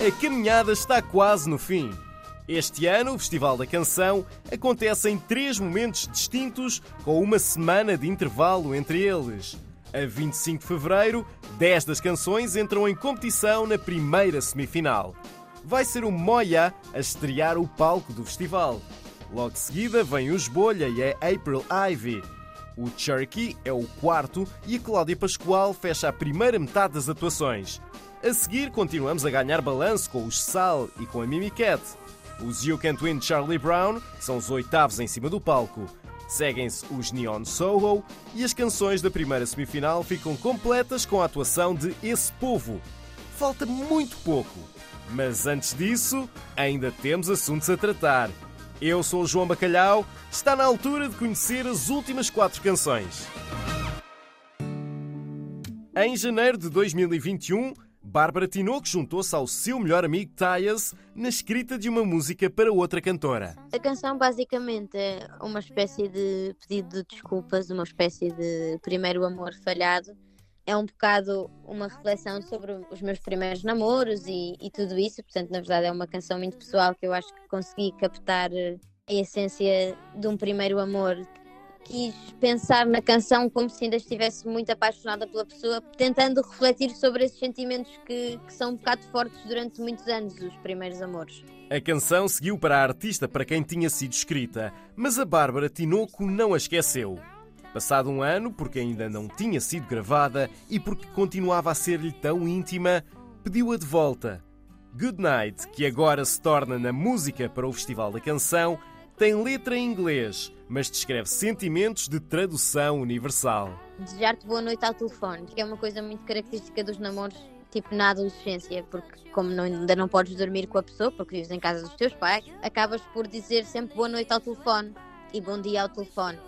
A caminhada está quase no fim. Este ano, o Festival da Canção acontece em três momentos distintos, com uma semana de intervalo entre eles. A 25 de fevereiro, 10 das canções entram em competição na primeira semifinal. Vai ser o Moya a estrear o palco do festival. Logo de seguida vem o Esbolha e a April Ivy. O Cherokee é o quarto e a Cláudia Pascoal fecha a primeira metade das atuações. A seguir, continuamos a ganhar balanço com os Sal e com a Mimi Cat. Os You Can't Win Charlie Brown são os oitavos em cima do palco. Seguem-se os Neon Soho e as canções da primeira semifinal ficam completas com a atuação de Esse Povo. Falta muito pouco, mas antes disso, ainda temos assuntos a tratar. Eu sou o João Bacalhau, está na altura de conhecer as últimas quatro canções. Em janeiro de 2021, Bárbara Tinoco juntou-se ao seu melhor amigo Tyas na escrita de uma música para outra cantora. A canção basicamente é uma espécie de pedido de desculpas, uma espécie de primeiro amor falhado. É um bocado uma reflexão sobre os meus primeiros namoros e, e tudo isso. Portanto, na verdade, é uma canção muito pessoal que eu acho que consegui captar a essência de um primeiro amor quis pensar na canção como se ainda estivesse muito apaixonada pela pessoa, tentando refletir sobre esses sentimentos que, que, são um bocado fortes durante muitos anos, os primeiros amores. A canção seguiu para a artista para quem tinha sido escrita, mas a Bárbara Tinoco não a esqueceu. Passado um ano, porque ainda não tinha sido gravada e porque continuava a ser-lhe tão íntima, pediu-a de volta. Good Night, que agora se torna na música para o Festival da Canção, tem letra em inglês, mas descreve sentimentos de tradução universal. Desejar-te boa noite ao telefone, que é uma coisa muito característica dos namoros, tipo na adolescência, porque como não, ainda não podes dormir com a pessoa, porque vives em casa dos teus pais, acabas por dizer sempre boa noite ao telefone e bom dia ao telefone.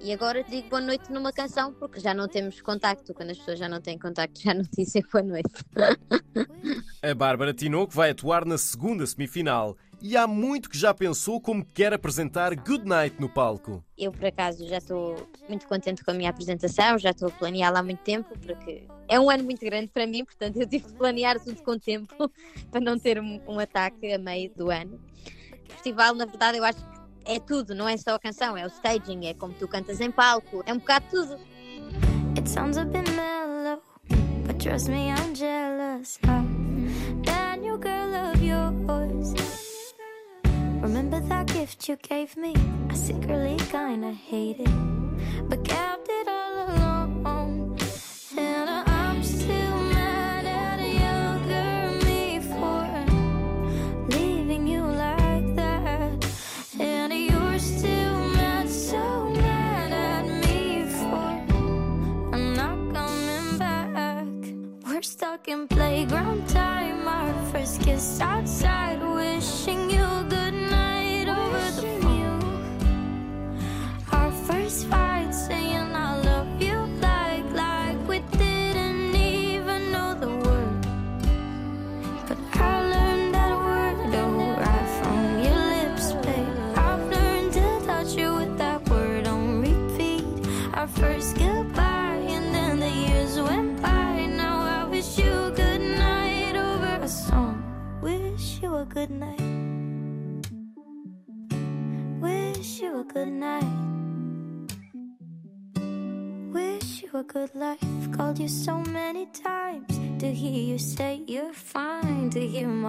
E agora digo boa noite numa canção porque já não temos contacto. Quando as pessoas já não têm contacto, já não dizem boa noite. A Bárbara Tinoco vai atuar na segunda semifinal e há muito que já pensou como quer apresentar Good Night no palco. Eu, por acaso, já estou muito contente com a minha apresentação, já estou a planeá-la há muito tempo, porque é um ano muito grande para mim, portanto eu tive de planear tudo com tempo para não ter um, um ataque a meio do ano. O festival, na verdade, eu acho que é tudo, não é só a canção, é o staging, é como tu cantas em palco, é um bocado tudo. It sounds a bit mellow, but trust me, I'm jealous. That Remember that gift you gave me? I secretly kinda hate it, but kept it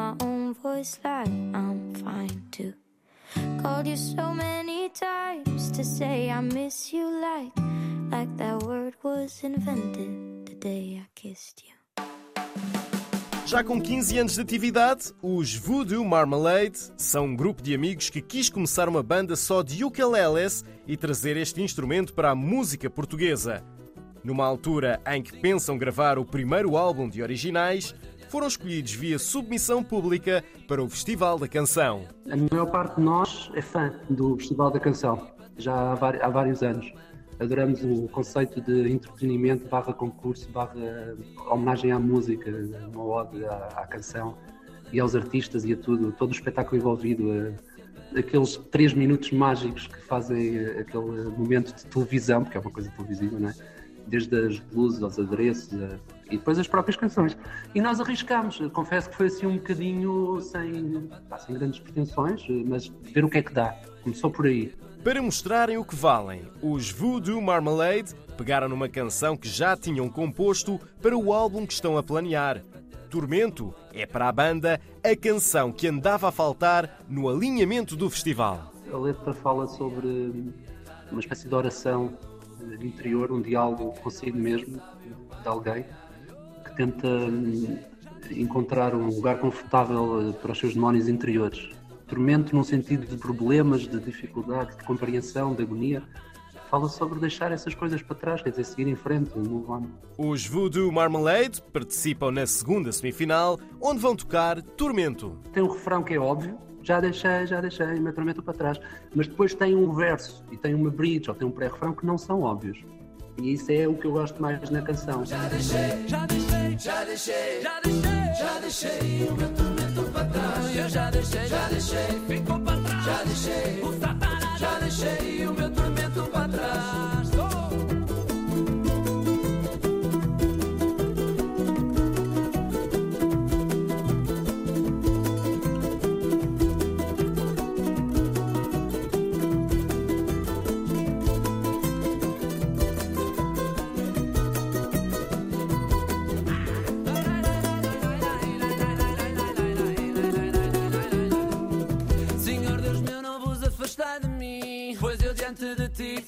my own voice like I'm fine too. Called you so many times to say I miss you like, like that word was invented the day I kissed you. Já com 15 anos de atividade, os Voodoo Marmalade são um grupo de amigos que quis começar uma banda só de ukuleles e trazer este instrumento para a música portuguesa. Numa altura em que pensam gravar o primeiro álbum de originais, foram escolhidos via submissão pública para o Festival da Canção. A maior parte de nós é fã do Festival da Canção, já há vários anos adoramos o conceito de entretenimento barra concurso, barra homenagem à música, uma ode à, canção e aos artistas e a tudo, todo o espetáculo envolvido, a, aqueles três minutos mágicos que fazem aquele momento de televisão, porque é uma coisa televisiva, não é? Desde as blusas aos adereços a, e depois as próprias canções. E nós arriscámos, confesso que foi assim um bocadinho sem, pá, sem grandes pretensões, mas ver o que é que dá. Começou por aí. Para mostrarem o que valem, os Voodoo Marmalade pegaram numa canção que já tinham composto para o álbum que estão a planear. Tormento é para a banda a canção que andava a faltar no alinhamento do festival. A letra fala sobre uma espécie de oração interior, um diálogo consigo mesmo, de alguém, que tenta hum, encontrar um lugar confortável eh, para os seus demónios interiores. Tormento num sentido de problemas, de dificuldade, de compreensão, de agonia. Fala sobre deixar essas coisas para trás, quer dizer, seguir em frente, move on. Os Voodoo Marmalade participam na segunda semifinal, onde vão tocar Tormento. Tem um refrão que é óbvio, já deixei, já deixei, me tormento para trás. Mas depois tem um verso e tem uma bridge ou tem um pré-refrão que não são óbvios. E isso é o que eu gosto mais na canção. Já deixei, já deixei, já deixei, já deixei, já deixei o meu tormento para trás. Eu já deixei, já deixei, ficou para trás. Já deixei, o satanás, já deixei o meu tormento para trás.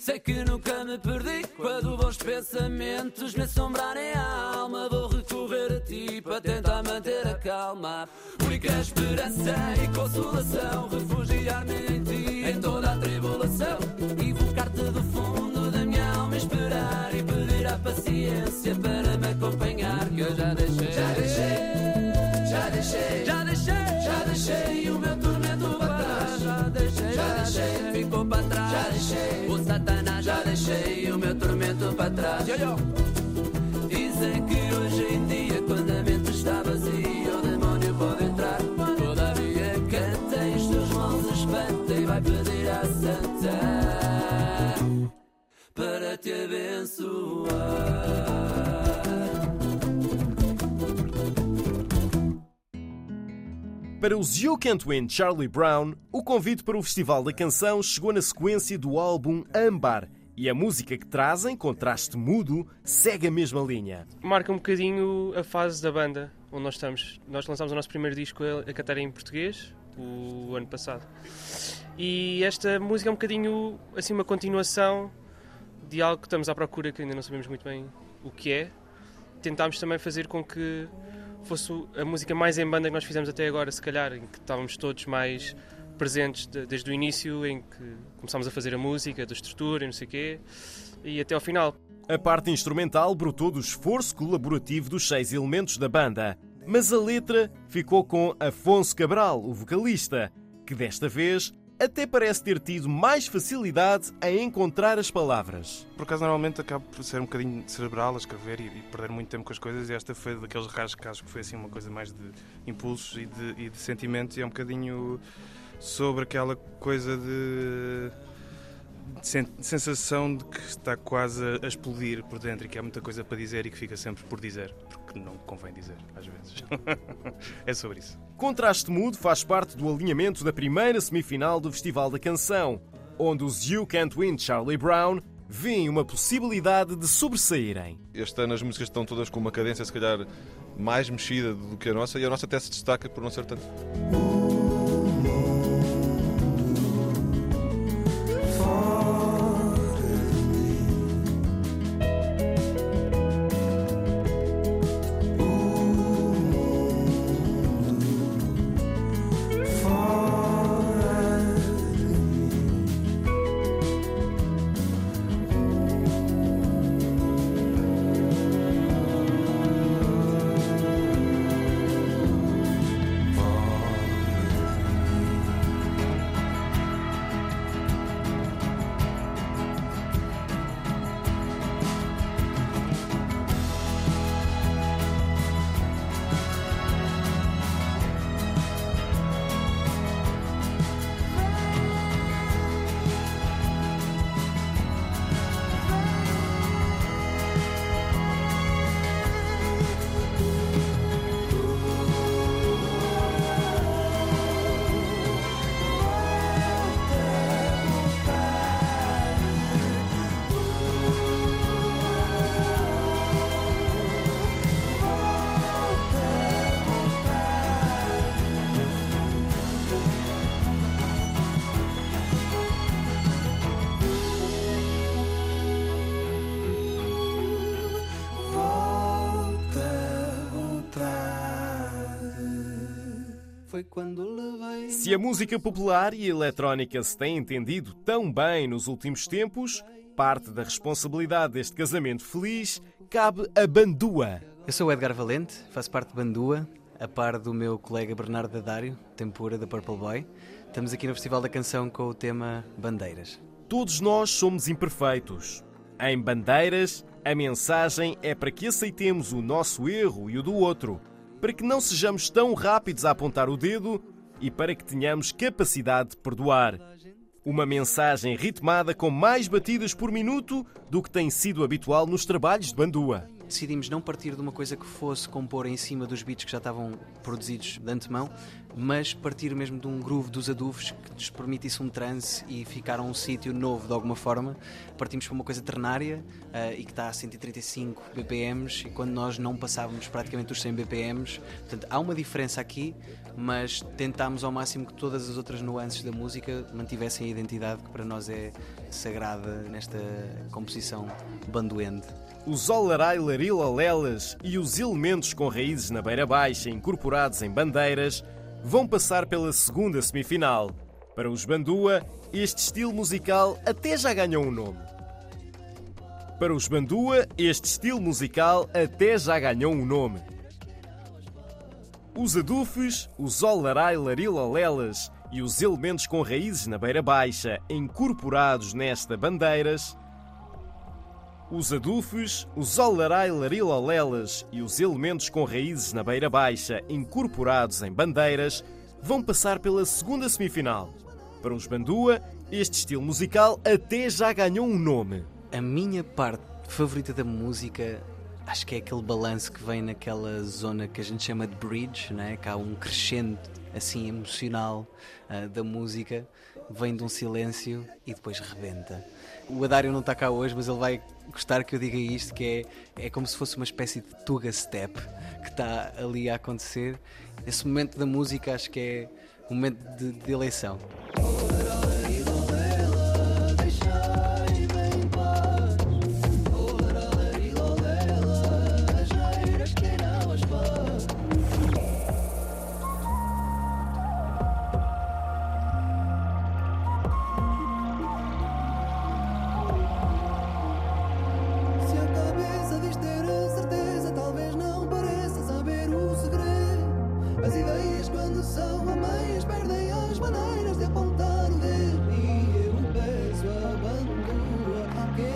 Sei que nunca me perdi. Quando bons pensamentos me assombrarem a alma, vou recorrer a ti para tentar manter a calma. Única esperança e consolação, refugiar-me já deixei o meu tormento para trás. Dizem que hoje em dia, quando a mente Para os You Can't Win Charlie Brown, o convite para o Festival da Canção chegou na sequência do álbum Âmbar. E a música que trazem, Contraste Mudo, segue a mesma linha. Marca um bocadinho a fase da banda onde nós estamos. Nós lançámos o nosso primeiro disco a cantar em português o ano passado. E esta música é um bocadinho assim uma continuação de algo que estamos à procura que ainda não sabemos muito bem o que é. Tentámos também fazer com que fosse a música mais em banda que nós fizemos até agora, se calhar, em que estávamos todos mais presentes de, desde o início, em que começámos a fazer a música, da estrutura e não sei o quê, e até ao final. A parte instrumental brotou do esforço colaborativo dos seis elementos da banda, mas a letra ficou com Afonso Cabral, o vocalista, que desta vez até parece ter tido mais facilidade em encontrar as palavras. Por acaso, normalmente acabo por ser um bocadinho cerebral a escrever e, e perder muito tempo com as coisas, e esta foi daqueles rasgos que foi assim uma coisa mais de impulsos e de, e de sentimentos, e é um bocadinho sobre aquela coisa de sensação de que está quase a explodir por dentro e que há muita coisa para dizer e que fica sempre por dizer, porque não convém dizer, às vezes. é sobre isso. Contraste Mudo faz parte do alinhamento da primeira semifinal do Festival da Canção, onde os You Can't Win Charlie Brown veem uma possibilidade de sobressaírem. Este ano as músicas estão todas com uma cadência, se calhar, mais mexida do que a nossa, e a nossa até se destaca por não ser tanto. Se a música popular e eletrónica se têm entendido tão bem nos últimos tempos, parte da responsabilidade deste casamento feliz cabe a Bandua. Eu sou o Edgar Valente, faço parte de Bandua, a par do meu colega Bernardo Dadário, tempura da Purple Boy. Estamos aqui no Festival da Canção com o tema Bandeiras. Todos nós somos imperfeitos. Em Bandeiras, a mensagem é para que aceitemos o nosso erro e o do outro, para que não sejamos tão rápidos a apontar o dedo e para que tenhamos capacidade de perdoar. Uma mensagem ritmada com mais batidas por minuto do que tem sido habitual nos trabalhos de Bandua decidimos não partir de uma coisa que fosse compor em cima dos beats que já estavam produzidos de antemão, mas partir mesmo de um groove dos adufos que nos permitisse um trance e ficar a um sítio novo de alguma forma. Partimos para uma coisa ternária uh, e que está a 135 BPMs e quando nós não passávamos praticamente os 100 BPMs, portanto há uma diferença aqui, mas tentámos ao máximo que todas as outras nuances da música mantivessem a identidade que para nós é sagrada nesta composição bandoende. Os olarai larilolelas e os elementos com raízes na beira baixa incorporados em bandeiras vão passar pela segunda semifinal. Para os Bandua, este estilo musical até já ganhou um nome. Para os Bandua, este estilo musical até já ganhou um nome. Os adufes, os olarai larilolelas e os elementos com raízes na beira baixa incorporados nesta bandeiras os adufes, os olarai larilolelas e os elementos com raízes na beira baixa incorporados em bandeiras vão passar pela segunda semifinal. Para os Bandua, este estilo musical até já ganhou um nome. A minha parte favorita da música acho que é aquele balanço que vem naquela zona que a gente chama de bridge, né? que há um crescendo assim emocional uh, da música, vem de um silêncio e depois rebenta. O Adário não está cá hoje, mas ele vai gostar que eu diga isto, que é, é como se fosse uma espécie de tuga step que está ali a acontecer. Esse momento da música acho que é um momento de, de eleição. quando são ameias, perdem as maneiras de apontar o dedo. E eu peço a bandura que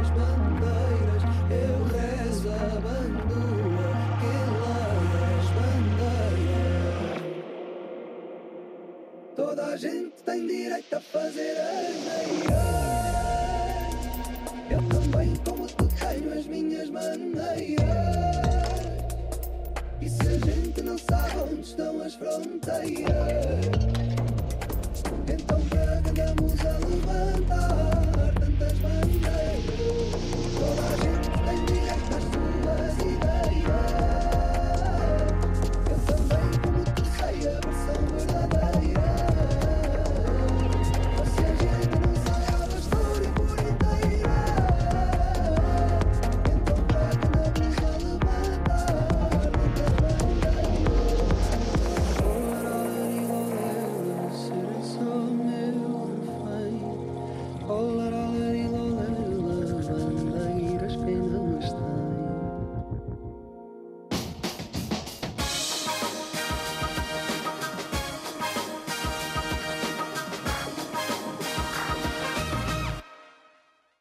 as bandeiras. Eu rezo a bandura que as bandeiras. Toda a gente tem direito a fazer as meias E se a gente não sabe onde estão as fronteiras?